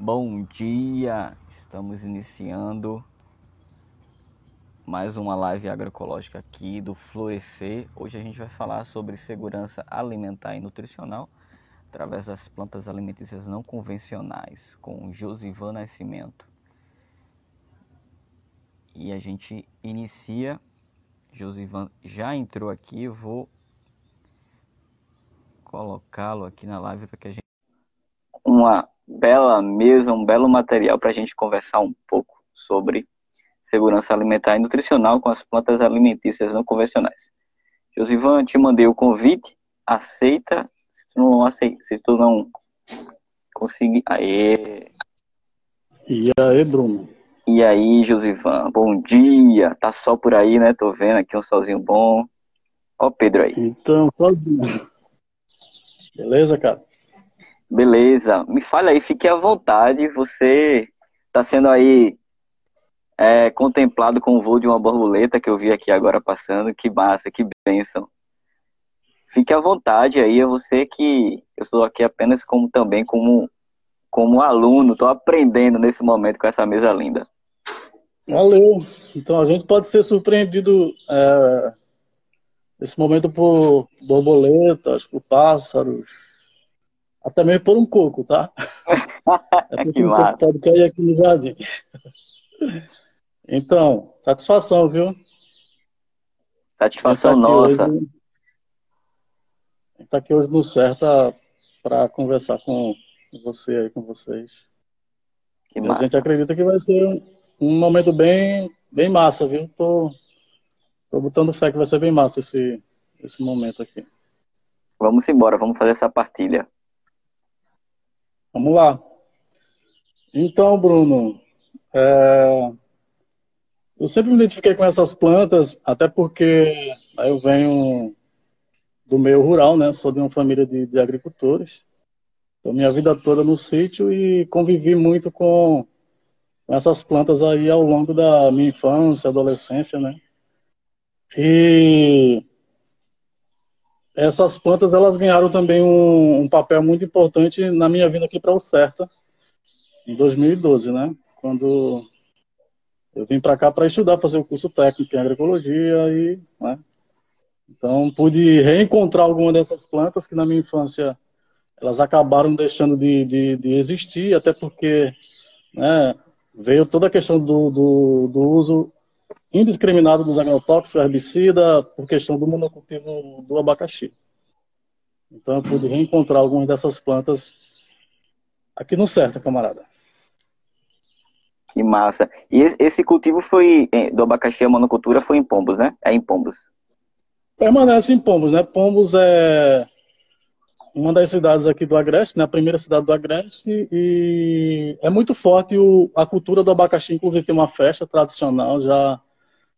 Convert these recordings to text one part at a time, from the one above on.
Bom dia! Estamos iniciando mais uma live agroecológica aqui do Florescer. Hoje a gente vai falar sobre segurança alimentar e nutricional através das plantas alimentícias não convencionais com Josivan Nascimento. E a gente inicia. Josivan já entrou aqui, vou colocá-lo aqui na live para que a gente uma bela mesa, um belo material para a gente conversar um pouco sobre segurança alimentar e nutricional com as plantas alimentícias não convencionais. Josivan, te mandei o convite, aceita, se tu não aceita, se tu não conseguir, aê. E aí, Bruno? E aí, Josivan, bom dia, tá sol por aí, né, tô vendo aqui um solzinho bom. Ó o Pedro aí. Então, sozinho. Beleza, cara? Beleza. Me fale aí, fique à vontade. Você está sendo aí é, contemplado com o voo de uma borboleta que eu vi aqui agora passando. Que massa, que bênção. Fique à vontade aí, é você que eu estou aqui apenas como também como, como aluno, estou aprendendo nesse momento com essa mesa linda. Valeu. Então a gente pode ser surpreendido é, nesse momento por borboletas, por pássaros, até mesmo por um coco, tá? É que um coco pode cair aqui no jardim. Então, satisfação, viu? Satisfação nossa. Hoje, está aqui hoje no Certa para conversar com você aí, com vocês. Que massa. A gente acredita que vai ser um, um, momento bem, bem massa, viu? Tô, tô botando fé que vai ser bem massa esse, esse momento aqui. Vamos embora, vamos fazer essa partilha. Vamos lá. Então, Bruno, é... eu sempre me identifiquei com essas plantas, até porque eu venho do meio rural, né? Sou de uma família de, de agricultores. Então, minha vida toda no sítio e convivi muito com essas plantas aí ao longo da minha infância, adolescência, né? E essas plantas elas ganharam também um, um papel muito importante na minha vinda aqui para o Certa, em 2012, né? Quando eu vim para cá para estudar, fazer o curso técnico em agroecologia e, né? Então pude reencontrar alguma dessas plantas que na minha infância elas acabaram deixando de, de, de existir, até porque, né? Veio toda a questão do, do, do uso indiscriminado dos agrotóxicos, herbicida, por questão do monocultivo do abacaxi. Então eu pude reencontrar algumas dessas plantas aqui no certo, camarada. Que massa. E esse cultivo foi do abacaxi a monocultura foi em Pombos, né? É em Pombos. Permanece em Pombos, né? Pombos é uma das cidades aqui do Agreste, né? A primeira cidade do Agreste e é muito forte o, a cultura do abacaxi, inclusive tem uma festa tradicional já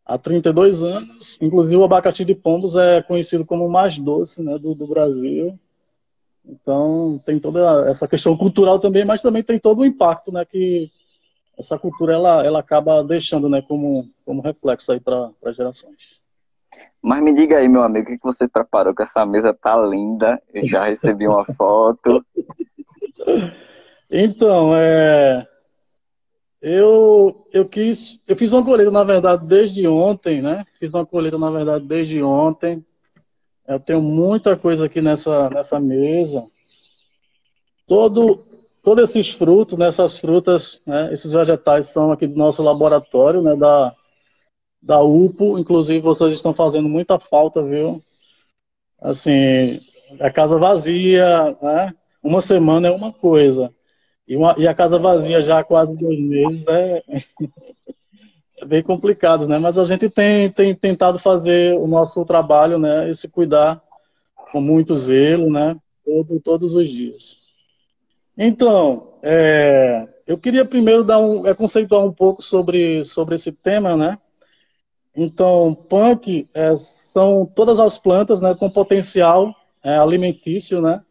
há 32 anos. Inclusive, o abacaxi de Pombos é conhecido como o mais doce né, do, do Brasil. Então, tem toda essa questão cultural também, mas também tem todo o impacto né, que essa cultura ela, ela acaba deixando né, como, como reflexo aí para as gerações. Mas me diga aí, meu amigo, o que você preparou? Que essa mesa tá linda. Eu já recebi uma foto. Então, é, eu, eu quis, eu fiz uma colheita, na verdade, desde ontem, né? Fiz uma colheita, na verdade, desde ontem. Eu tenho muita coisa aqui nessa, nessa mesa. Todo, todos esses frutos, nessas né, frutas, né, esses vegetais são aqui do nosso laboratório, né, da, da UPO. Inclusive, vocês estão fazendo muita falta, viu? Assim, a casa vazia, né? Uma semana é uma coisa. E, uma, e a casa vazia já há quase dois meses é, é bem complicado, né? Mas a gente tem, tem tentado fazer o nosso trabalho, né? E se cuidar com muito zelo, né? Todo, todos os dias. Então, é, eu queria primeiro dar um, é, conceituar um pouco sobre, sobre esse tema, né? Então, punk é, são todas as plantas né, com potencial é, alimentício, né?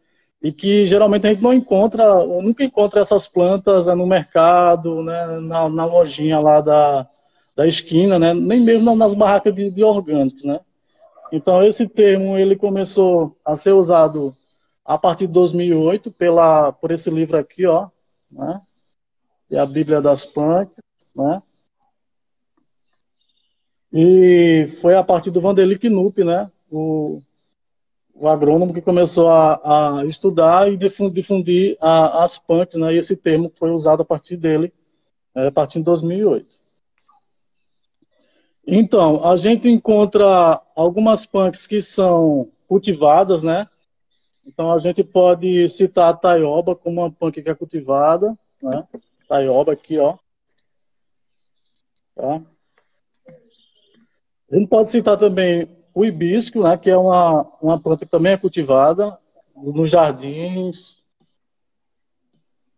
E que geralmente a gente não encontra, nunca encontra essas plantas né, no mercado, né, na, na, lojinha lá da, da esquina, né, nem mesmo nas barracas de, de orgânicos, né. Então esse termo ele começou a ser usado a partir de 2008 pela por esse livro aqui, ó, né, é a Bíblia das Plantas, né? E foi a partir do Vanderlei Knupp, né? O, o agrônomo que começou a, a estudar e difundir a, as punks, né? E esse termo foi usado a partir dele, né? a partir de 2008. Então, a gente encontra algumas punks que são cultivadas, né? Então, a gente pode citar a taioba como uma punk que é cultivada, né? Taioba aqui, ó. Tá? A gente pode citar também o hibisco, né, que é uma, uma planta que também é cultivada nos jardins.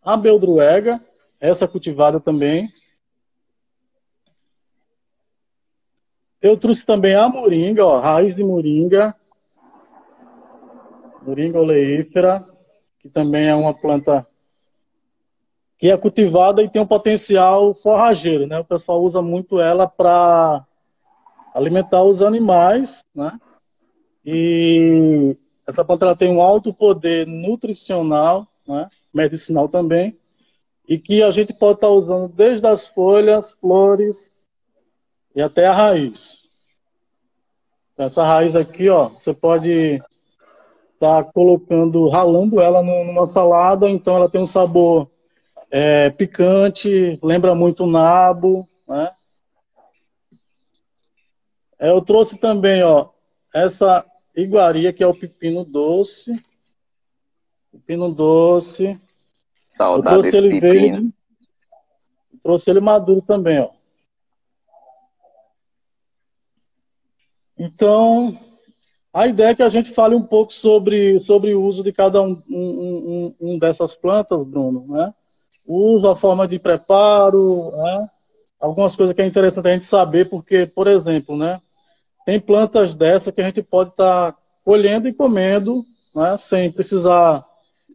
A beldruega, essa é cultivada também. Eu trouxe também a moringa, ó, raiz de moringa. Moringa oleífera, que também é uma planta que é cultivada e tem um potencial forrageiro, né? O pessoal usa muito ela para alimentar os animais, né? E essa planta ela tem um alto poder nutricional, né? medicinal também, e que a gente pode estar usando desde as folhas, flores e até a raiz. Então, essa raiz aqui, ó, você pode estar colocando, ralando ela numa salada, então ela tem um sabor é, picante, lembra muito nabo, né? É, eu trouxe também, ó, essa iguaria que é o pepino doce. Pepino doce. Saudade eu trouxe ele pepino. verde. Trouxe ele maduro também, ó. Então, a ideia é que a gente fale um pouco sobre, sobre o uso de cada um, um, um, um dessas plantas, Bruno, né? O uso, a forma de preparo, né? algumas coisas que é interessante a gente saber, porque, por exemplo, né? Tem plantas dessa que a gente pode estar tá colhendo e comendo, né, sem precisar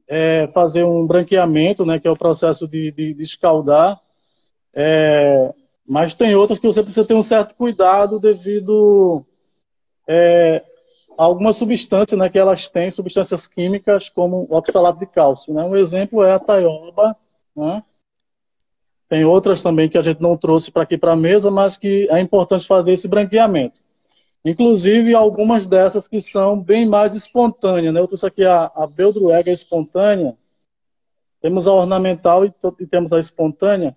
é, fazer um branqueamento, né, que é o processo de, de, de escaldar. É, mas tem outras que você precisa ter um certo cuidado devido é, a algumas substâncias né, que elas têm, substâncias químicas como o oxalato de cálcio. Né? Um exemplo é a taioba, né? Tem outras também que a gente não trouxe para aqui para a mesa, mas que é importante fazer esse branqueamento. Inclusive, algumas dessas que são bem mais espontâneas. Né? Eu trouxe aqui a, a Beldruega espontânea. Temos a ornamental e, e, temos a espontânea.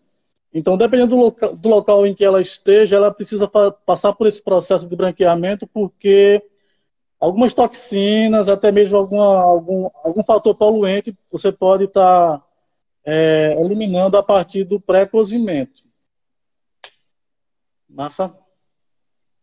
Então, dependendo do, loca, do local em que ela esteja, ela precisa passar por esse processo de branqueamento, porque algumas toxinas, até mesmo alguma, algum, algum fator poluente, você pode estar tá, é, eliminando a partir do pré-cozimento. Massa?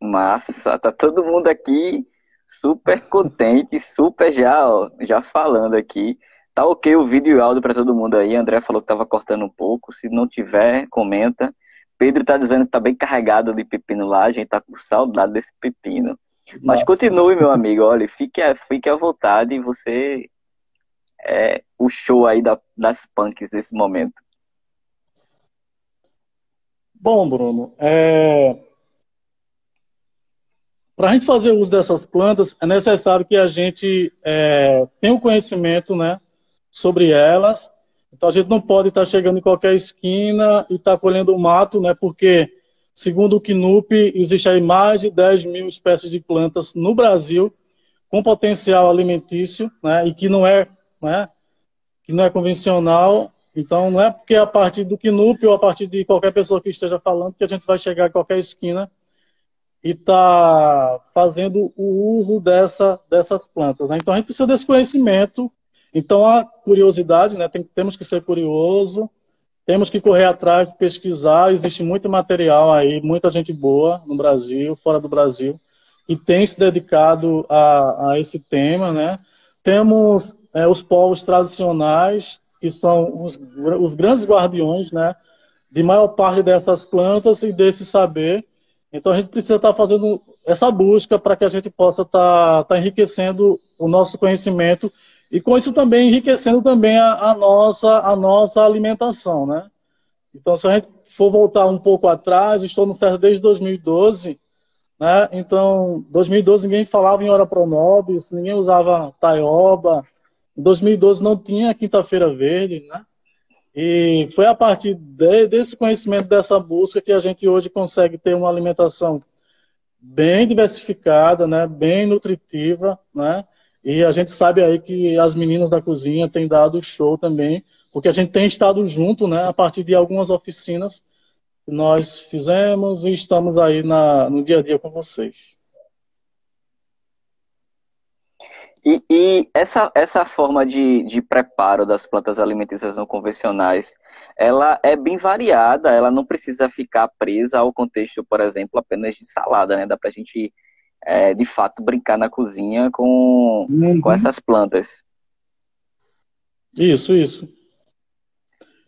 Massa, tá todo mundo aqui super contente, super já, ó, já falando aqui. Tá ok o vídeo e o áudio para todo mundo aí. André falou que tava cortando um pouco. Se não tiver, comenta. Pedro tá dizendo que tá bem carregado de pepino lá. A gente tá com saudade desse pepino. Mas Nossa. continue, meu amigo. Olha, fique, fique à vontade. Você é o show aí da, das punks nesse momento. Bom, Bruno, é, para a gente fazer uso dessas plantas, é necessário que a gente é, tenha um conhecimento né, sobre elas. Então, a gente não pode estar chegando em qualquer esquina e estar colhendo o mato, né, porque, segundo o KNUP, existe aí mais de 10 mil espécies de plantas no Brasil com potencial alimentício né, e que não é, né, que não é convencional. Então, não é porque é a partir do KNUP ou a partir de qualquer pessoa que esteja falando que a gente vai chegar a qualquer esquina e está fazendo o uso dessa, dessas plantas. Né? Então a gente precisa desse conhecimento. Então a curiosidade, né? Tem, temos que ser curioso, temos que correr atrás, pesquisar. Existe muito material aí, muita gente boa no Brasil, fora do Brasil, e tem se dedicado a, a esse tema. Né? Temos é, os povos tradicionais, que são os, os grandes guardiões né? de maior parte dessas plantas e desse saber então a gente precisa estar fazendo essa busca para que a gente possa estar, estar, enriquecendo o nosso conhecimento e com isso também enriquecendo também a, a, nossa, a nossa alimentação, né? Então se a gente for voltar um pouco atrás, estou no CERN desde 2012, né? Então 2012 ninguém falava em hora pronobis, ninguém usava taioba, em 2012 não tinha quinta-feira verde, né? E foi a partir de, desse conhecimento, dessa busca, que a gente hoje consegue ter uma alimentação bem diversificada, né, bem nutritiva, né, e a gente sabe aí que as meninas da cozinha têm dado show também, porque a gente tem estado junto, né, a partir de algumas oficinas que nós fizemos e estamos aí na, no dia a dia com vocês. E, e, essa, essa forma de, de preparo das plantas alimentícias não convencionais, ela é bem variada, ela não precisa ficar presa ao contexto, por exemplo, apenas de salada, né? Dá pra gente, é, de fato, brincar na cozinha com, uhum. com essas plantas. Isso, isso.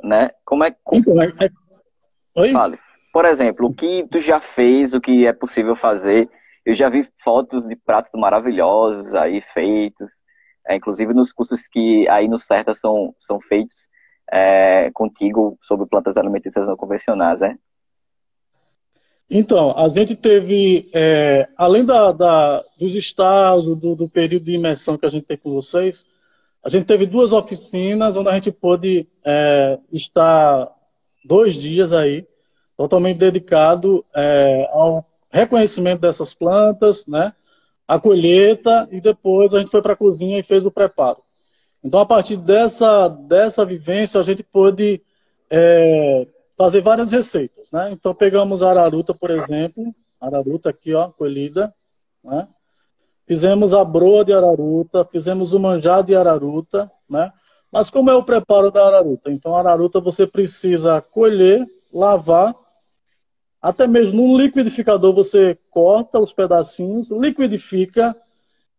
Né? Como é, como... Então, é... é Oi? Fale. Por exemplo, o que tu já fez, o que é possível fazer eu já vi fotos de pratos maravilhosos aí feitos, é, inclusive nos cursos que aí no Certa são, são feitos é, contigo sobre plantas alimentícias não convencionais, né? Então, a gente teve, é, além da, da, dos estágios, do, do, período de imersão que a gente teve com vocês, a gente teve duas oficinas onde a gente pôde é, estar dois dias aí, totalmente dedicado é, ao reconhecimento dessas plantas, né? A colheita e depois a gente foi para a cozinha e fez o preparo. Então, a partir dessa, dessa vivência, a gente pôde é, fazer várias receitas, né? Então, pegamos a araruta, por exemplo, araruta aqui, ó, colhida, né? Fizemos a broa de araruta, fizemos o manjar de araruta, né? Mas como é o preparo da araruta? Então, a araruta você precisa colher, lavar até mesmo no liquidificador você corta os pedacinhos, liquidifica.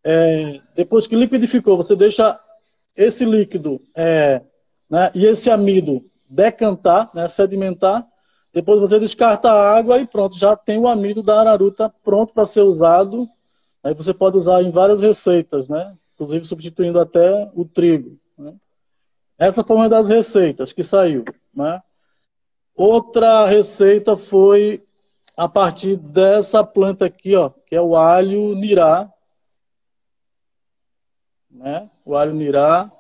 É, depois que liquidificou, você deixa esse líquido é, né, e esse amido decantar, né, sedimentar. Depois você descarta a água e pronto, já tem o amido da araruta pronto para ser usado. Aí você pode usar em várias receitas, né? Inclusive substituindo até o trigo. Né? Essa foi uma das receitas que saiu, né? Outra receita foi a partir dessa planta aqui, ó, que é o alho nirá. Né? O alho nirá.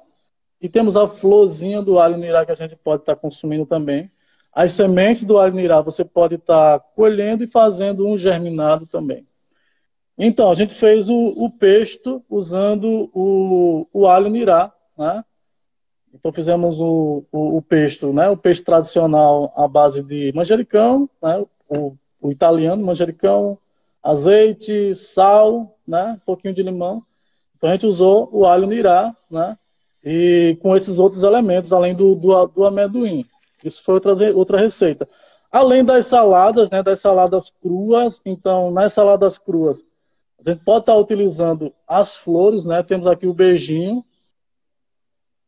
E temos a florzinha do alho nirá que a gente pode estar tá consumindo também. As sementes do alho nirá você pode estar tá colhendo e fazendo um germinado também. Então, a gente fez o, o pesto usando o, o alho nirá, né? Então fizemos o, o, o pesto, né? O pesto tradicional à base de manjericão, né? O, o italiano, manjericão, azeite, sal, né? Um pouquinho de limão. Então a gente usou o alho nirá, né? E com esses outros elementos, além do, do, do amendoim. Isso foi outra, outra receita. Além das saladas, né? Das saladas cruas. Então, nas saladas cruas, a gente pode estar utilizando as flores, né? Temos aqui o beijinho,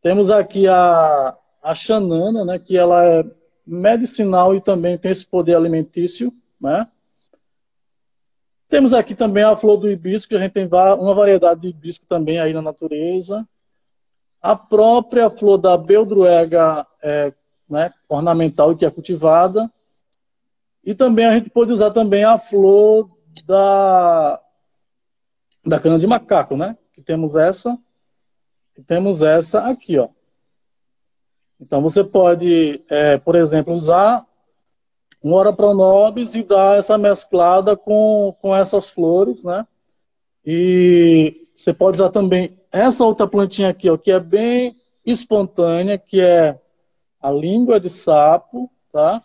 temos aqui a, a xanana, né, que ela é medicinal e também tem esse poder alimentício, né? Temos aqui também a flor do hibisco, a gente tem uma variedade de hibisco também aí na natureza. A própria flor da beldruega é, né, ornamental que é cultivada. E também a gente pode usar também a flor da, da cana de macaco, né? Que temos essa temos essa aqui, ó. Então você pode, é, por exemplo, usar um Ora Pronobis e dar essa mesclada com, com essas flores, né? E você pode usar também essa outra plantinha aqui, ó, que é bem espontânea, que é a língua de sapo, tá?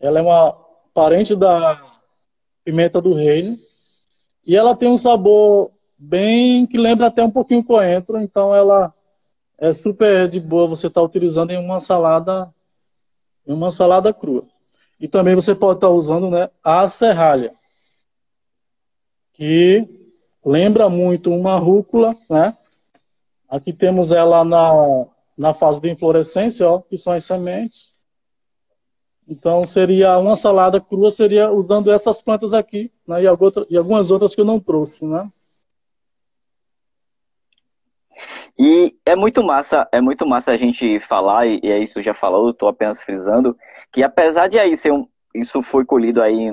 Ela é uma parente da pimenta do reino. E ela tem um sabor bem que lembra até um pouquinho coentro, então ela é super de boa você estar tá utilizando em uma salada em uma salada crua. E também você pode estar tá usando, né, a serralha, que lembra muito uma rúcula, né? Aqui temos ela na, na fase de inflorescência, ó, que são as sementes. Então seria uma salada crua seria usando essas plantas aqui, né, e, algumas outras que eu não trouxe, né? E é muito massa, é muito massa a gente falar, e, é isso já falou, estou apenas frisando, que apesar de aí ser um, isso foi colhido aí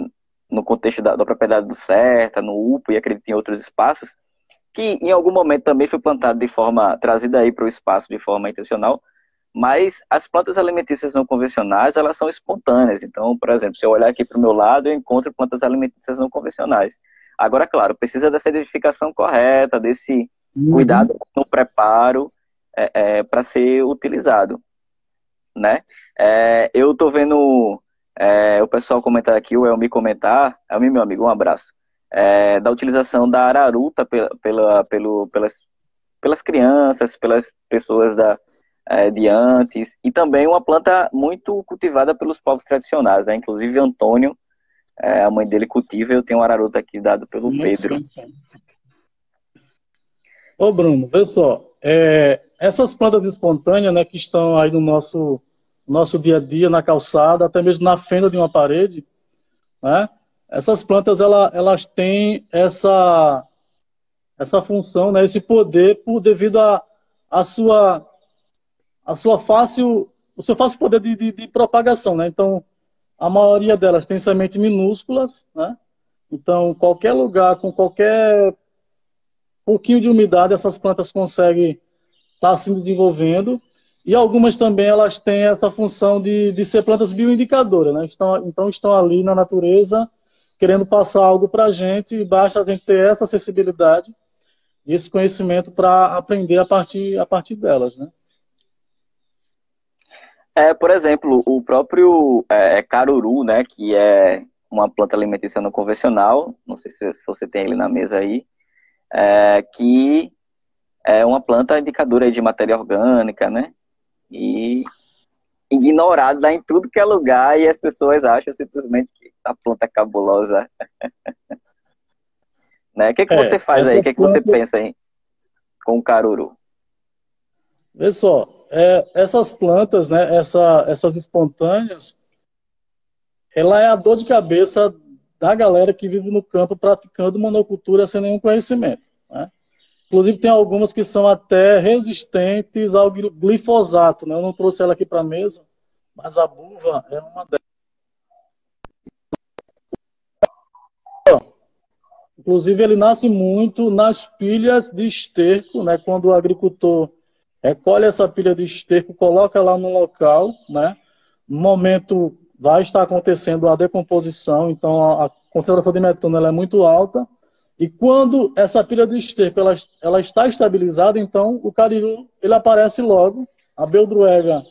no contexto da, da propriedade do Certa, no UPO e acredito em outros espaços, que em algum momento também foi plantado de forma, trazida aí para o espaço de forma intencional, Mas as plantas alimentícias não convencionais, elas são espontâneas. Então, por exemplo, se eu olhar aqui para o meu lado, eu encontro plantas alimentícias não convencionais. Agora, claro, precisa dessa identificação correta, desse uhum. cuidado no preparo é, é, para ser utilizado, né? É, eu estou vendo é, o pessoal comentar aqui, o Elmi comentar, Elmi, meu amigo, um abraço, é, da utilização da araruta pela, pela, pelo, pelas, pelas crianças, pelas pessoas da, é, de antes, e também uma planta muito cultivada pelos povos tradicionais, né? inclusive Antônio, é, a mãe dele cultiva, eu tenho um araruta aqui dado pelo sim, Pedro. Sim, sim. Ô Bruno, vê só, é, essas plantas espontâneas né, que estão aí no nosso, nosso dia a dia, na calçada, até mesmo na fenda de uma parede, né, essas plantas ela, elas têm essa, essa função, né, esse poder por devido a, a sua a sua fácil o seu fácil poder de, de, de propagação, né? Então a maioria delas tem sementes minúsculas, né? Então qualquer lugar com qualquer pouquinho de umidade essas plantas conseguem estar tá se desenvolvendo e algumas também elas têm essa função de, de ser plantas bioindicadoras, né? Estão, então estão ali na natureza querendo passar algo para a gente e basta a gente ter essa acessibilidade e esse conhecimento para aprender a partir, a partir delas, né? É, por exemplo, o próprio é, é, caruru, né, que é uma planta alimentícia não convencional, não sei se você tem ele na mesa aí, é, que é uma planta indicadora de matéria orgânica, né, e ignorada em tudo que é lugar e as pessoas acham simplesmente que a planta é cabulosa. né? O que, que é, você faz aí? O que, plantas... que você pensa hein, com o caruru? Vê só, é, essas plantas, né, essa, essas espontâneas, ela é a dor de cabeça da galera que vive no campo praticando monocultura sem nenhum conhecimento. Né? Inclusive, tem algumas que são até resistentes ao glifosato. Né? Eu não trouxe ela aqui para a mesa, mas a buva é uma delas. Inclusive, ele nasce muito nas pilhas de esterco, né? quando o agricultor recolhe essa pilha de esterco, coloca lá no local, né? No momento vai estar acontecendo a decomposição, então a, concentração de metano ela é muito alta. E quando essa pilha de esterco ela, ela está estabilizada, então o cariru ele aparece logo. A beldroega,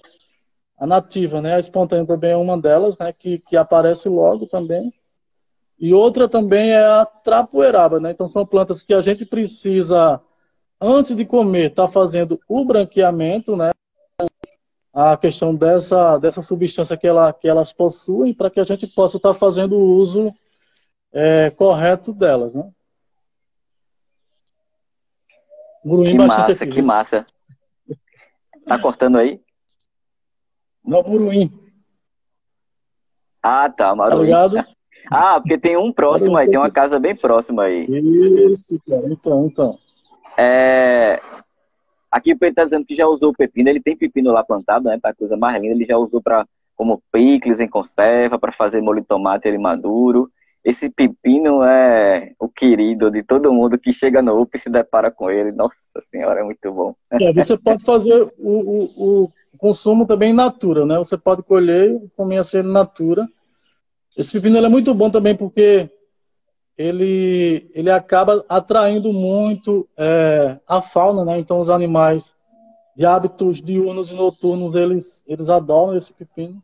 a nativa, né, a espontânea também é uma delas, né, que, que aparece logo também. E outra também é a trapoeraba, né? Então são plantas que a gente precisa antes de comer, está fazendo o branqueamento, né? A questão dessa, dessa substância que, ela, que elas possuem, para que a gente possa estar tá fazendo o uso é, correto delas, né? que massa, aqui, que massa. Tá cortando aí? Não, Muruim. Ah, tá, Maruim. Tá ah, porque tem um próximo aí, tem uma casa bem próxima aí. Isso, cara. Então, então. É... Aqui o Pedro está dizendo que já usou pepino, ele tem pepino lá plantado, né? Para coisa mais linda, ele já usou para como picles em conserva, para fazer molho de tomate ele maduro. Esse pepino é o querido de todo mundo que chega no UP e se depara com ele. Nossa senhora, é muito bom. É, você pode fazer o, o, o consumo também in natura, né? Você pode colher e comer assim in natura. Esse pepino é muito bom também porque ele, ele acaba atraindo muito é, a fauna, né? Então os animais de hábitos diurnos e noturnos, eles, eles adoram esse pepino.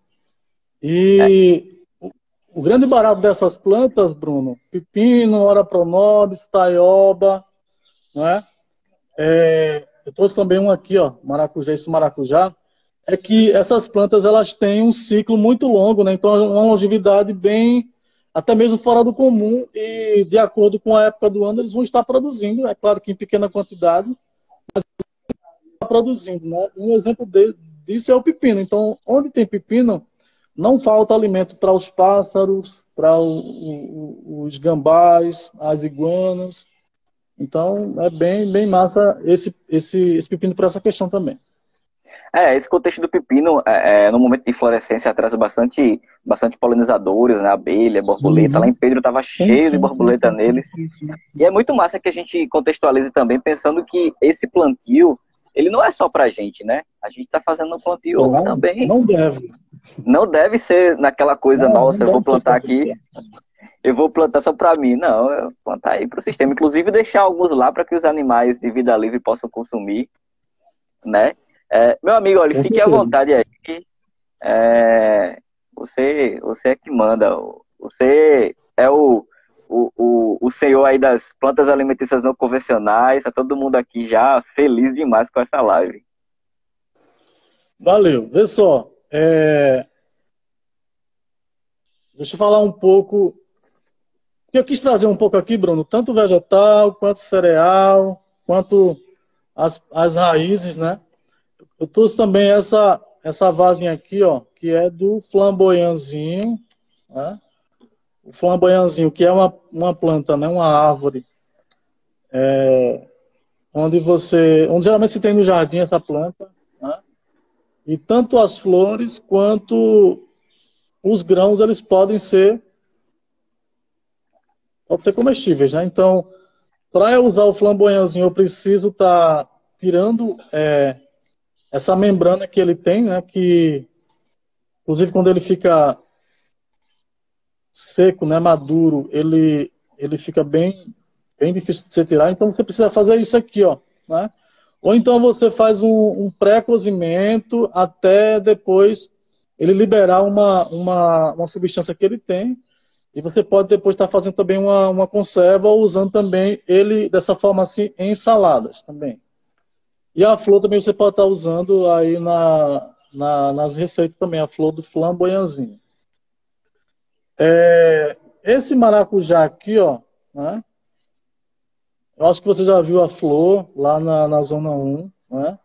E é. o, o, grande barato dessas plantas, Bruno, pepino, ora pronobis, taioba, né? É, eu trouxe também um aqui, ó, maracujá, esse maracujá, é que essas plantas elas têm um ciclo muito longo, né? Então uma longevidade bem até mesmo fora do comum e de acordo com a época do ano eles vão estar produzindo, é claro que em pequena quantidade, mas está produzindo. Né? Um exemplo disso é o pepino. Então, onde tem pepino, não falta alimento para os pássaros, para os gambás, as iguanas. Então, é bem, bem massa esse, esse, esse pepino para essa questão também. É, esse contexto do pepino, é, é, no momento de florescência, traz bastante, bastante polinizadores, né? Abelha, borboleta. Uhum. Lá em Pedro estava cheio sim, de borboleta sim, neles. Sim, e é muito massa que a gente contextualize também, pensando que esse plantio, ele não é só pra gente, né? A gente tá fazendo um não, também. Não deve. Não deve ser naquela coisa, não, nossa, não eu vou plantar aqui, eu vou plantar só pra mim. Não, eu vou plantar aí pro sistema. Inclusive deixar alguns lá para que os animais de vida livre possam consumir, né? É, meu amigo, olha, fique à vontade aí. É, você, você é que manda. Você é o, o, o, o senhor aí das plantas alimentícias não convencionais. Tá todo mundo aqui já feliz demais com essa live. Valeu. Vê só. É... Deixa eu falar um pouco. Eu quis trazer um pouco aqui, Bruno, tanto vegetal, quanto cereal, quanto as, as raízes, né? Eu trouxe também essa, essa vagem aqui, ó, que é do flamboyanzinho, né? O flamboyanzinho, que é uma, uma planta, né? Uma árvore. É, onde você. Onde geralmente se tem no jardim essa planta. Né? E tanto as flores quanto os grãos, eles podem ser. Pode ser comestíveis, né? Então, para eu usar o flamboyanzinho, eu preciso estar tá tirando é, essa membrana que ele tem, né? Que, inclusive, quando ele fica seco, né, maduro, ele, ele fica bem, bem difícil de você tirar. Então, você precisa fazer isso aqui, ó, né? Ou então você faz um, um pré-cozimento até depois ele liberar uma, uma, uma substância que ele tem. E você pode depois estar fazendo também uma, uma conserva ou usando também ele dessa forma assim em saladas também. E a flor também você pode estar usando aí na, na, nas receitas também, a flor do flamboyanzinho. É, esse maracujá aqui, ó, né? Eu acho que você já viu a flor lá na, na zona 1, né?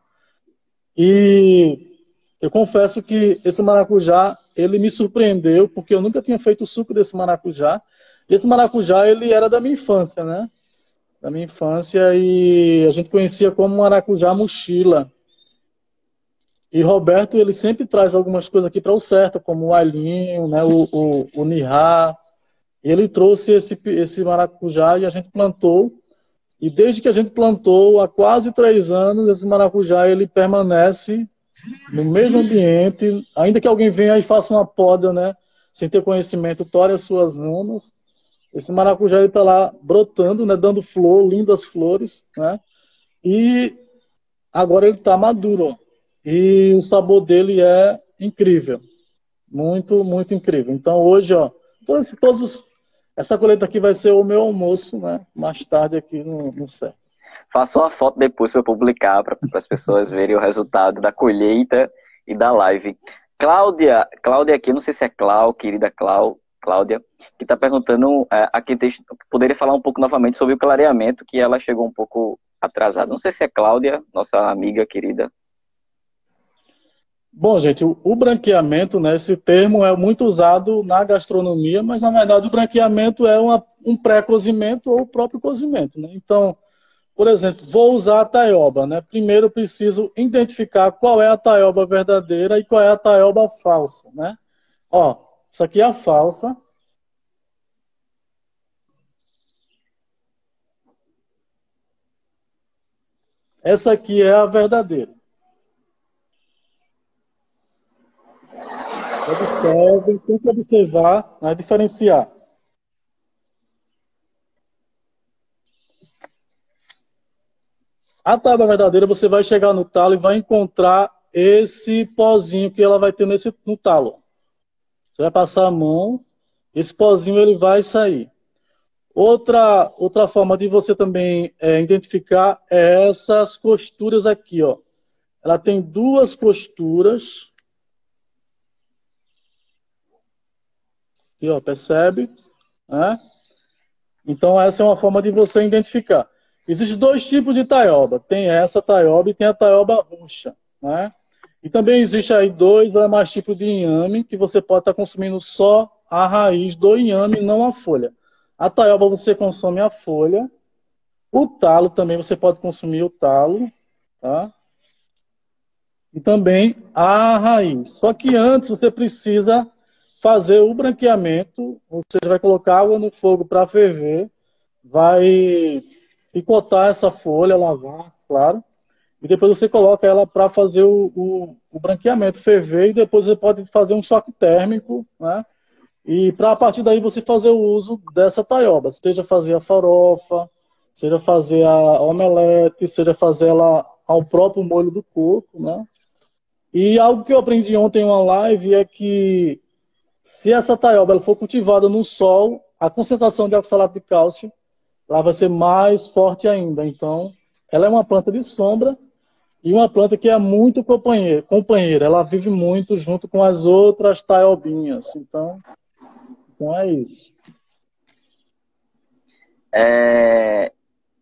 E eu confesso que esse maracujá, ele me surpreendeu, porque eu nunca tinha feito o suco desse maracujá. Esse maracujá, ele era da minha infância, né? Da minha infância e a gente conhecia como maracujá mochila. E Roberto, ele sempre traz algumas coisas aqui para o certo, como o alhinho, né, o, o, o. Ele trouxe esse, esse maracujá e a gente plantou. E desde que a gente plantou, há quase três anos, esse maracujá ele permanece no mesmo ambiente. Ainda que alguém venha e faça uma poda, né, sem ter conhecimento, tore as suas ramas esse maracujá está lá brotando, né, dando flor, lindas flores, né? E agora ele está maduro. E o sabor dele é incrível. Muito, muito incrível. Então hoje, ó, todos, todos essa colheita aqui vai ser o meu almoço, né? Mais tarde aqui no, no céu. Faça uma foto depois para publicar, para as pessoas verem o resultado da colheita e da live. Cláudia, Cláudia aqui, não sei se é Clau, querida Clau, Cláudia, que está perguntando é, aqui poderia falar um pouco novamente sobre o clareamento, que ela chegou um pouco atrasada. Não sei se é Cláudia, nossa amiga querida. Bom, gente, o, o branqueamento, né, esse termo é muito usado na gastronomia, mas na verdade o branqueamento é uma, um pré-cozimento ou o próprio cozimento. Né? Então, por exemplo, vou usar a taioba. Né? Primeiro preciso identificar qual é a taioba verdadeira e qual é a taioba falsa. Né? Ó, isso aqui é a falsa. Essa aqui é a verdadeira. Observe, tente observar, né, diferenciar. A tábua verdadeira, você vai chegar no talo e vai encontrar esse pozinho que ela vai ter nesse, no talo. Você vai passar a mão, esse pozinho ele vai sair. Outra, outra forma de você também é, identificar é essas costuras aqui, ó. Ela tem duas costuras. Aqui, ó, percebe? Né? Então, essa é uma forma de você identificar. Existem dois tipos de taioba. Tem essa taioba e tem a taioba roxa, né? E também existe aí dois ou mais tipos de inhame que você pode estar consumindo só a raiz do inhame, não a folha. A taioba você consome a folha. O talo também você pode consumir o talo, tá? E também a raiz. Só que antes você precisa fazer o branqueamento. Você vai colocar água no fogo para ferver, vai picotar essa folha, lavar, claro e depois você coloca ela para fazer o, o, o, branqueamento, ferver, e depois você pode fazer um choque térmico, né? E para a partir daí você fazer o uso dessa taioba, seja fazer a farofa, seja fazer a omelete, seja fazer ela ao próprio molho do coco, né? E algo que eu aprendi ontem em uma live é que se essa taioba for cultivada no sol, a concentração de oxalato de cálcio ela vai ser mais forte ainda. Então, ela é uma planta de sombra e uma planta que é muito companheira. Ela vive muito junto com as outras taiobinhas. Então, então é isso. É,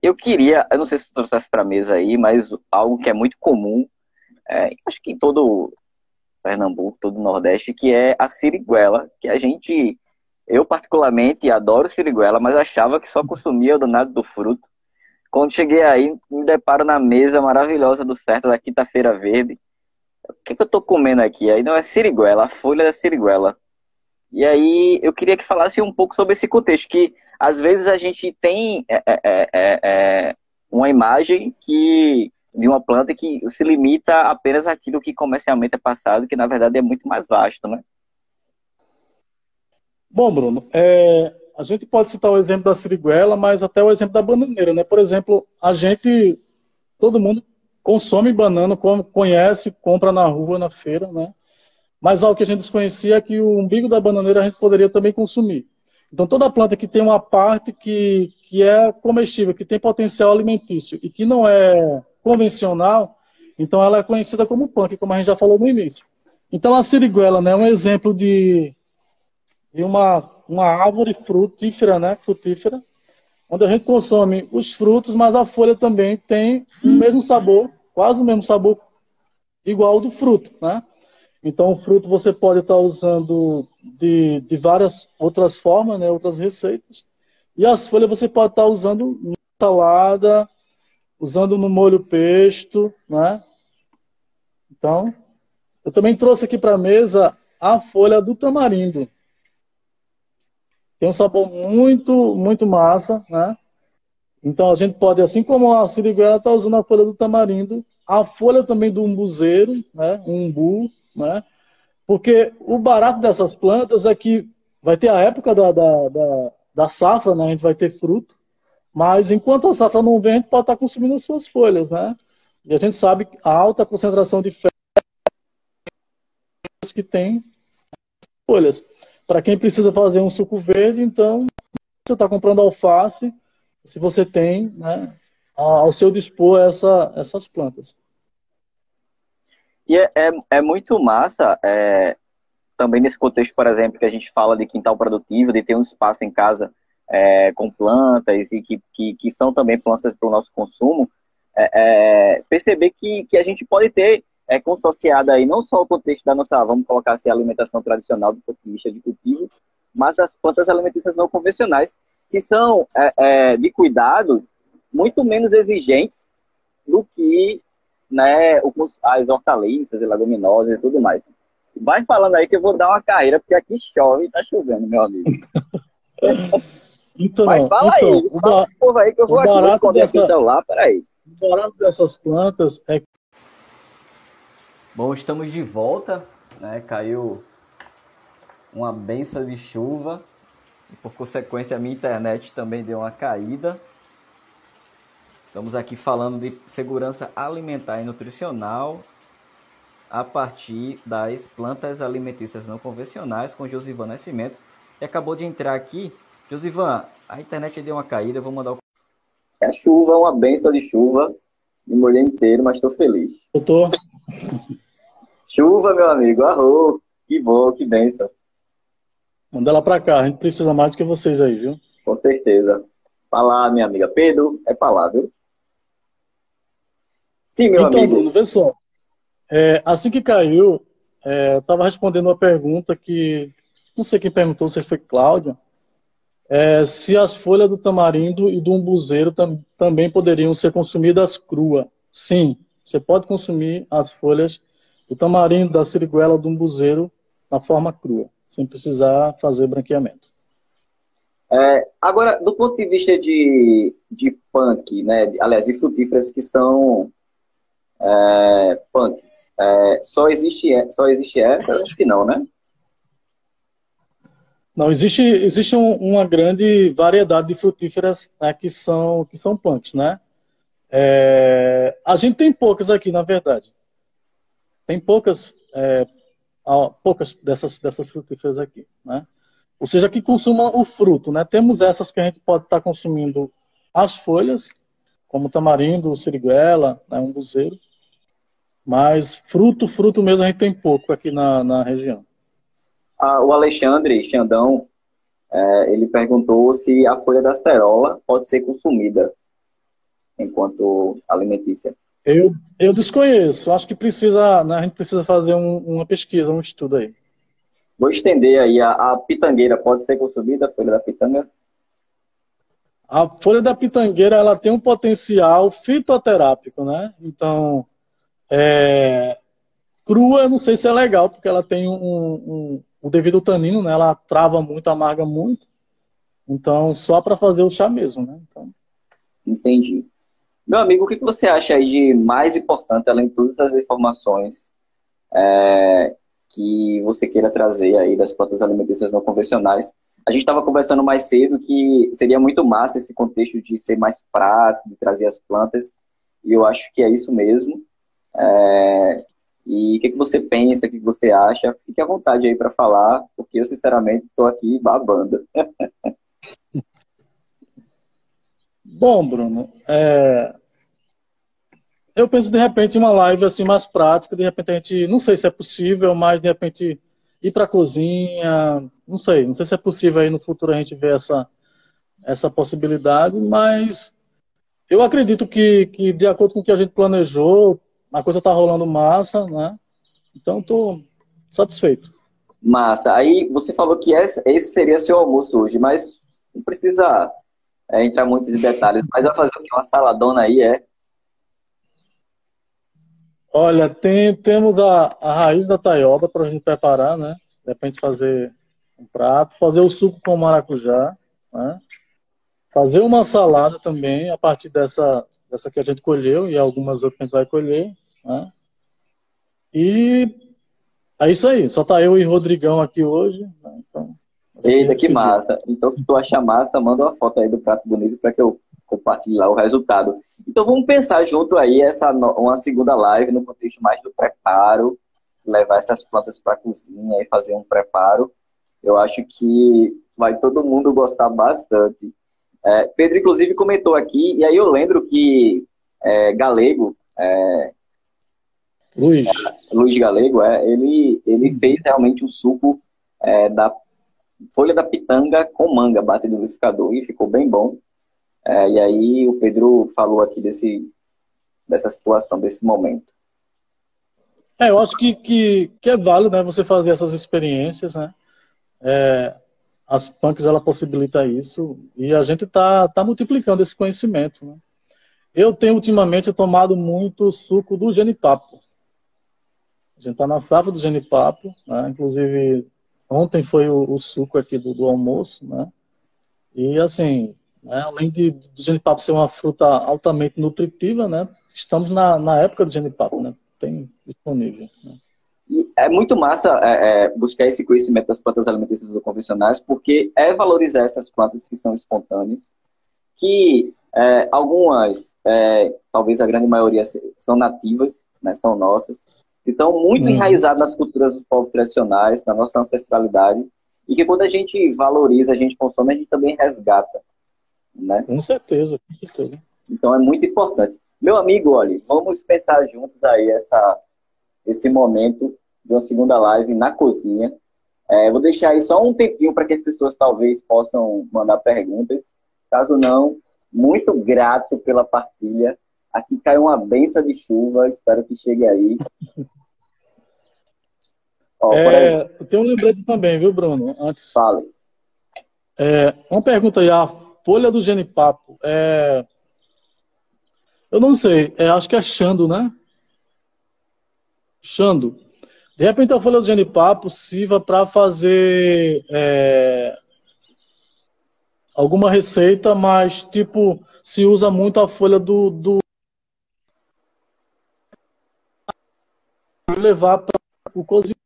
eu queria, eu não sei se tu trouxesse para a mesa aí, mas algo que é muito comum, é, acho que em todo Pernambuco, todo o Nordeste, que é a siriguela, que a gente, eu particularmente adoro siriguela, mas achava que só consumia o danado do fruto. Quando cheguei aí, me deparo na mesa maravilhosa do certo da quinta-feira verde. O que, que eu tô comendo aqui? Aí não é siriguela, a folha da siriguela. E aí eu queria que falasse um pouco sobre esse contexto, que às vezes a gente tem é, é, é, é uma imagem que de uma planta que se limita apenas àquilo que comercialmente é passado, que na verdade é muito mais vasto, né? Bom, Bruno, é, a gente pode citar o exemplo da siriguela, mas até o exemplo da bananeira, né? Por exemplo, a gente, todo mundo consome banana, conhece, compra na rua, na feira, né? Mas algo que a gente desconhecia é que o umbigo da bananeira a gente poderia também consumir. Então, toda planta que tem uma parte que, que é comestível, que tem potencial alimentício e que não é convencional, então ela é conhecida como punk, como a gente já falou no início. Então a siriguela né, é um exemplo de, de uma, uma árvore frutífera, né, frutífera, onde a gente consome os frutos, mas a folha também tem o mesmo sabor, quase o mesmo sabor igual ao do fruto, né? Então o fruto você pode estar usando de, de várias outras formas, né, outras receitas, e as folhas você pode estar usando em salada, usando no molho pesto, né? Então, eu também trouxe aqui para a mesa a folha do tamarindo. Tem um sabor muito, muito massa, né? Então a gente pode, assim como a siriguela está usando a folha do tamarindo, a folha também do umbuzeiro, né? Um umbu, né? Porque o barato dessas plantas é que vai ter a época da, da, da, da safra, né? A gente vai ter fruto. Mas enquanto a safra não vem, a gente pode estar consumindo as suas folhas, né? E a gente sabe a alta concentração de ferro que tem folhas. Para quem precisa fazer um suco verde, então você está comprando alface, se você tem, né, ao seu dispor essa, essas plantas. E é, é, é muito massa, é, também nesse contexto, por exemplo, que a gente fala de quintal produtivo, de ter um espaço em casa é, com plantas e que, que, que, são também plantas para o nosso consumo, é, é, perceber que, que a gente pode ter é, consociado aí não só o contexto da nossa, vamos colocar assim, alimentação tradicional do ponto de vista de cultivo, mas as plantas alimentícias não convencionais, que são é, é, de cuidados muito menos exigentes do que né, as hortaliças e leguminosas e tudo mais. Vai falando aí que eu vou dar uma carreira, porque aqui chove e tá chovendo, meu amigo. Então, Mas fala então, aí, fala povo aí que eu vou aqui esconder dessa, aqui o celular, peraí. O barato dessas plantas é... Bom, estamos de volta, né? Caiu uma benção de chuva e por consequência a minha internet também deu uma caída. Estamos aqui falando de segurança alimentar e nutricional a partir das plantas alimentícias não convencionais com Josivan Nascimento. E acabou de entrar aqui Josivan, a internet deu uma caída, eu vou mandar o. É chuva, uma benção de chuva. Me molhei inteiro, mas estou feliz. Eu tô. Chuva, meu amigo, arro. Que bom, que benção. Manda ela para cá, a gente precisa mais do que vocês aí, viu? Com certeza. Fala, minha amiga Pedro, é pra viu? Sim, meu então, amigo. Bruno, vê só. É, assim que caiu, é, eu estava respondendo uma pergunta que não sei quem perguntou, se foi Cláudia, é, se as folhas do tamarindo e do umbuzeiro tam, também poderiam ser consumidas cruas. Sim, você pode consumir as folhas do tamarindo, da siriguela, do umbuzeiro na forma crua, sem precisar fazer branqueamento. É, agora, do ponto de vista de, de punk, né, aliás, de frutíferas que são é, punks. É, só, existe, só existe essa? Acho que não, né? Não, existe, existe um, uma grande variedade de frutíferas né, que, são, que são punks, né? É, a gente tem poucas aqui, na verdade. Tem poucas, é, poucas dessas, dessas frutíferas aqui, né? Ou seja, que consumam o fruto, né? Temos essas que a gente pode estar consumindo as folhas, como tamarindo, siriguela, né, um buzeiro. Mas fruto, fruto mesmo a gente tem pouco aqui na, na região. Ah, o Alexandre Xandão, é, ele perguntou se a folha da cerola pode ser consumida enquanto alimentícia. Eu, eu desconheço. Acho que precisa, né, a gente precisa fazer um, uma pesquisa, um estudo aí. Vou estender aí. A, a pitangueira pode ser consumida, a folha da pitanga? A folha da pitangueira ela tem um potencial fitoterápico, né? Então, é, crua, eu não sei se é legal, porque ela tem um, um, o devido tanino, né? Ela trava muito, amarga muito. Então, só para fazer o chá mesmo, né? Então... Entendi. Meu amigo, o que você acha aí de mais importante, além de todas as informações é, que você queira trazer aí das plantas alimentícias não convencionais? A gente estava conversando mais cedo que seria muito massa esse contexto de ser mais prático, de trazer as plantas, e eu acho que é isso mesmo. É, e o que, que você pensa, o que, que você acha? Fique à vontade aí para falar, porque eu, sinceramente, estou aqui babando. Bom, Bruno, é... eu penso de repente uma live assim mais prática, de repente a gente, não sei se é possível, mas de repente ir para a cozinha, não sei, não sei se é possível aí no futuro a gente ver essa, essa possibilidade, mas eu acredito que, que de acordo com o que a gente planejou, a coisa está rolando massa, né? Então estou satisfeito. Massa. Aí você falou que esse seria seu almoço hoje, mas não precisa é, entrar muito em detalhes. Mas vai fazer o que? Uma saladona aí, é? Olha, tem, temos a, a raiz da taioba para a gente preparar, né? De repente fazer um prato, fazer o suco com maracujá, né? fazer uma salada também a partir dessa, dessa que a gente colheu e algumas outras que a gente vai colher. Né? E é isso aí, só tá eu e Rodrigão aqui hoje. Né? Então, Eita, que massa. Então, se tu achar massa, manda uma foto aí do prato bonito para que eu compartilhe lá o resultado. Então, vamos pensar junto aí essa uma segunda live no contexto mais do preparo, levar essas plantas para a cozinha e fazer um preparo. Eu acho que vai todo mundo gostar bastante. É, Pedro, inclusive, comentou aqui, e aí eu lembro que é, Galego, é, Luiz. Luiz Galego, é, ele, ele fez realmente o suco é, da folha da pitanga com manga, bate no liquidificador, e ficou bem bom. É, e aí o Pedro falou aqui desse, dessa situação, desse momento. É, eu acho que, que, que é válido né, você fazer essas experiências, né? É, as punks ela possibilita isso e a gente está tá multiplicando esse conhecimento. Né? Eu tenho ultimamente tomado muito suco do genipapo. A gente está na safra do genipapo, né? inclusive ontem foi o, o suco aqui do, do, almoço, né? E assim, né? além de do genipapo ser uma fruta altamente nutritiva, né? Estamos na, na época do genipapo, né? Tem disponível. Né? é muito massa é, é, buscar esse conhecimento das plantas alimentícias convencionais, porque é valorizar essas plantas que são espontâneas, que é, algumas, é, talvez a grande maioria, são nativas, né, são nossas, então muito uhum. enraizadas nas culturas dos povos tradicionais, na nossa ancestralidade, e que quando a gente valoriza, a gente consome, a gente também resgata. Né? Com certeza, com certeza. Então é muito importante. Meu amigo, olha, vamos pensar juntos aí essa, esse momento de uma segunda live na cozinha. É, vou deixar aí só um tempinho para que as pessoas talvez possam mandar perguntas. Caso não, muito grato pela partilha. Aqui caiu uma benção de chuva, espero que chegue aí. Ó, é, tem um lembrete também, viu, Bruno? Antes. Fale. É, uma pergunta aí, a folha do genipapo. É... Eu não sei, é, acho que é Xando, né? Xando. De repente a folha do genipapo sirva para fazer é, alguma receita, mas tipo, se usa muito a folha do, do levar para o cozimento.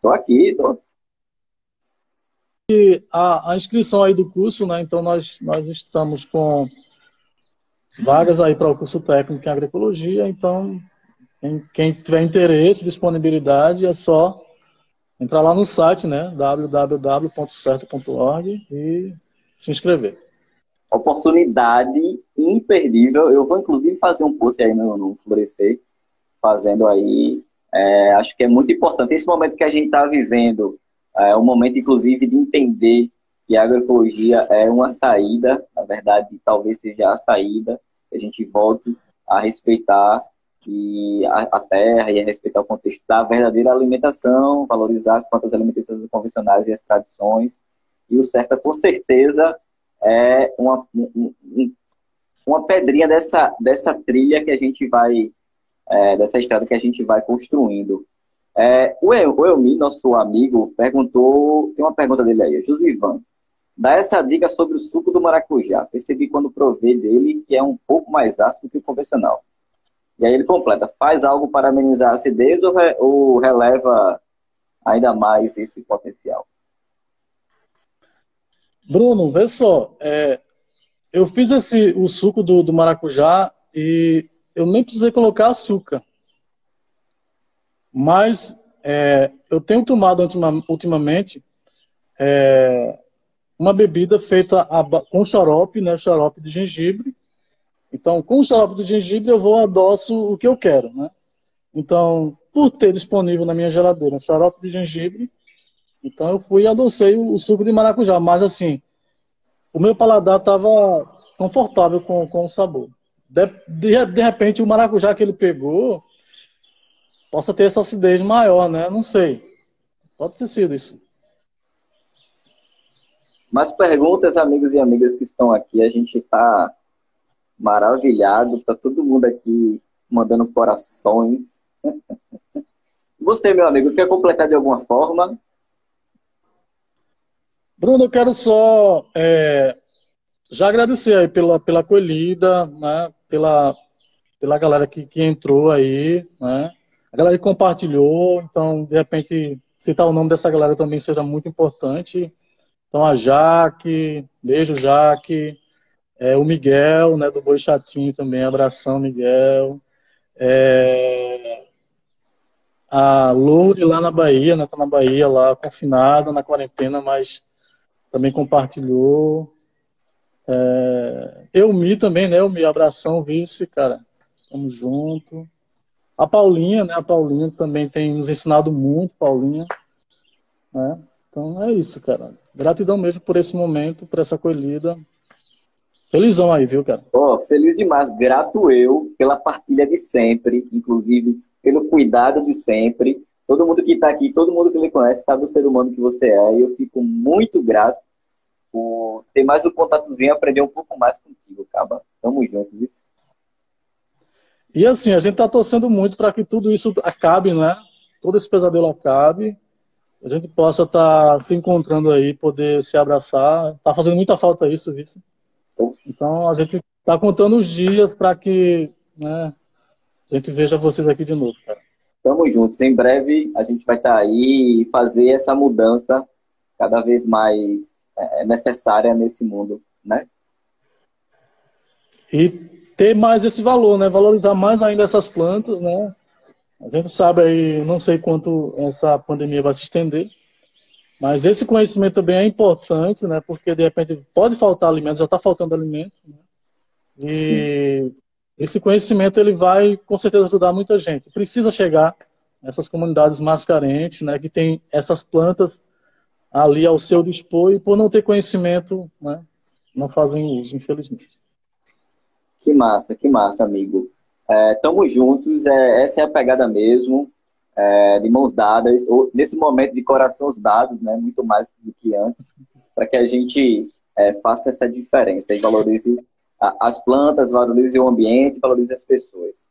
Tô aqui, tô. E a, a inscrição aí do curso, né? Então nós, nós estamos com vagas aí para o curso técnico em agroecologia. Então, quem, quem tiver interesse, disponibilidade, é só entrar lá no site, né? www.certo.org e se inscrever. Oportunidade imperdível. Eu vou inclusive fazer um post aí no, no Florescer, fazendo aí. É, acho que é muito importante. Esse momento que a gente está vivendo, é um momento, inclusive, de entender que a agroecologia é uma saída, na verdade, talvez seja a saída, que a gente volte a respeitar e a, a, terra e respeitar o contexto da verdadeira alimentação, valorizar as plantas alimentícias convencionais e as tradições. E o certa, com certeza, é uma, um, uma pedrinha dessa, dessa trilha que a gente vai, é, dessa estrada que a gente vai construindo. É, o, El, o Elmi, nosso amigo, perguntou, tem uma pergunta dele aí, Josivan, dá essa dica sobre o suco do maracujá. Percebi quando provei dele que é um pouco mais ácido que o convencional. E aí ele completa, faz algo para amenizar a acidez ou, re, ou releva ainda mais esse potencial? Bruno, vê só, é, eu fiz esse, o suco do, do maracujá e eu nem precisei colocar açúcar. Mas é, eu tenho tomado ultima, ultimamente é, uma bebida feita a, com xarope, né, xarope de gengibre, então, com o xarope de gengibre, eu vou adoço o que eu quero, né? Então, por ter disponível na minha geladeira xarope de gengibre, então eu fui e adocei o, o suco de maracujá. Mas, assim, o meu paladar estava confortável com, com o sabor. De, de, de, repente, o maracujá que ele pegou possa ter essa acidez maior, né? Não sei. Pode ter sido isso. Mas perguntas, amigos e amigas que estão aqui, a gente está maravilhado. Tá todo mundo aqui mandando corações. Você, meu amigo, quer completar de alguma forma? Bruno, eu quero só é, já agradecer aí pela, pela acolhida, né, pela, pela galera que, que entrou aí, né, a galera que compartilhou, então, de repente, citar o nome dessa galera também seja muito importante. Então, a Jaque, beijo, Jaque, é, o Miguel, né, do Boi Chatinho também, abração, Miguel. É, a Loure lá na Bahia, né, tá na Bahia lá, confinada, na quarentena, mas também compartilhou. É, eu me também, né, eu me abração, vice, cara, tamo junto. A Paulinha, né, a Paulinha também tem nos ensinado muito, Paulinha, né, então é isso, cara. Gratidão mesmo por esse momento, por essa acolhida. Felizão aí, viu, cara? Oh, feliz demais. Grato eu pela partilha de sempre, inclusive pelo cuidado de sempre. Todo mundo que está aqui, todo mundo que me conhece, sabe o ser humano que você é. E eu fico muito grato por ter mais um contatozinho e aprender um pouco mais contigo, Caba. Tamo junto, viu? E assim, a gente está torcendo muito para que tudo isso acabe, né? Todo esse pesadelo acabe. A gente possa estar tá se encontrando aí, poder se abraçar. Tá fazendo muita falta isso, viu? Então a gente está contando os dias para que né, a gente veja vocês aqui de novo, cara. Tamo juntos. Em breve a gente vai estar tá aí e fazer essa mudança cada vez mais é, necessária nesse mundo, né? E ter mais esse valor, né? Valorizar mais ainda essas plantas, né? A gente sabe aí, não sei quanto essa pandemia vai se estender, mas esse conhecimento também é importante, né? Porque de repente pode faltar alimento, já está faltando alimento, né? E Sim. esse conhecimento ele vai com certeza ajudar muita gente. Precisa chegar nessas comunidades mais carentes, né? Que tem essas plantas ali ao seu dispor e por não ter conhecimento, né? Não fazem uso, infelizmente. Que massa, que massa, amigo. É, tamo juntos, é, essa é a pegada mesmo é, de mãos dadas, ou nesse momento de corações dados, né, muito mais do que antes, para que a gente é, faça essa diferença e valorize a, as plantas, valorize o ambiente, valorize as pessoas.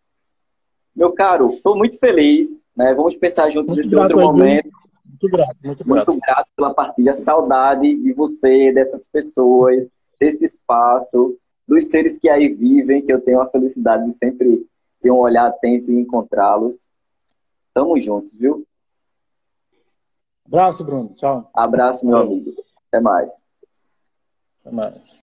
Meu caro, estou muito feliz, né, vamos pensar juntos muito nesse outro momento. Muito grato, muito grato. Muito grato pela partilha, saudade de você, dessas pessoas, desse espaço, dos seres que aí vivem, que eu tenho a felicidade de sempre ter um olhar atento e encontrá-los. Tamo junto, viu? Abraço, Bruno. Tchau. Abraço, meu amigo. Até mais. Até mais.